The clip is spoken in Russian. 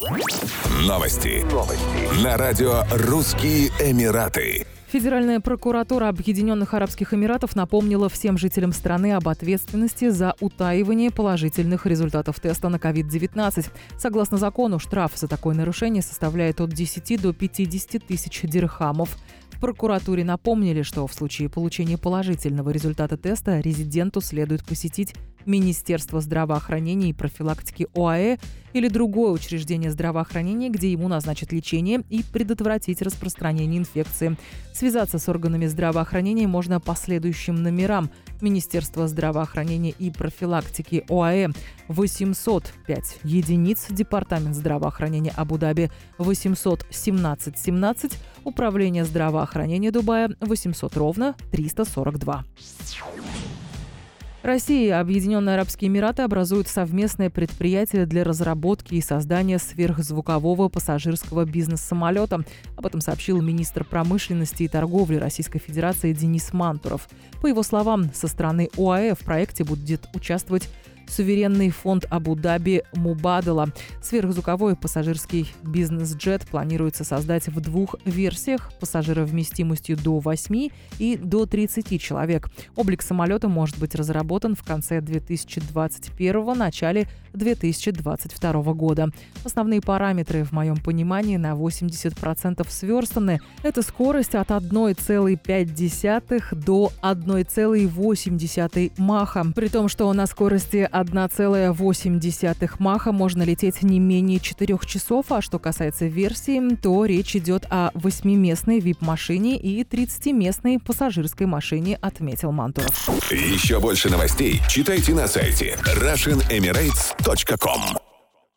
Новости. Новости. На радио «Русские Эмираты». Федеральная прокуратура Объединенных Арабских Эмиратов напомнила всем жителям страны об ответственности за утаивание положительных результатов теста на COVID-19. Согласно закону, штраф за такое нарушение составляет от 10 до 50 тысяч дирхамов. Прокуратуре напомнили, что в случае получения положительного результата теста резиденту следует посетить Министерство здравоохранения и профилактики ОАЭ или другое учреждение здравоохранения, где ему назначат лечение и предотвратить распространение инфекции. Связаться с органами здравоохранения можно по следующим номерам. Министерство здравоохранения и профилактики ОАЭ 805 единиц, Департамент здравоохранения Абу-Даби 817 17, Управление здравоохранения Дубая 800 ровно 342. Россия и Объединенные Арабские Эмираты образуют совместное предприятие для разработки и создания сверхзвукового пассажирского бизнес-самолета. Об этом сообщил министр промышленности и торговли Российской Федерации Денис Мантуров. По его словам, со стороны ОАЭ в проекте будет участвовать суверенный фонд Абу-Даби Мубадала. Сверхзвуковой пассажирский бизнес-джет планируется создать в двух версиях пассажировместимостью до 8 и до 30 человек. Облик самолета может быть разработан в конце 2021 начале 2022 года. Основные параметры, в моем понимании, на 80% сверстаны. Это скорость от 1,5 до 1,8 маха. При том, что на скорости 1,8 маха. Можно лететь не менее 4 часов, а что касается версии, то речь идет о 8-местной VIP-машине и 30-местной пассажирской машине, отметил Мантуров. Еще больше новостей читайте на сайте RussianEmirates.com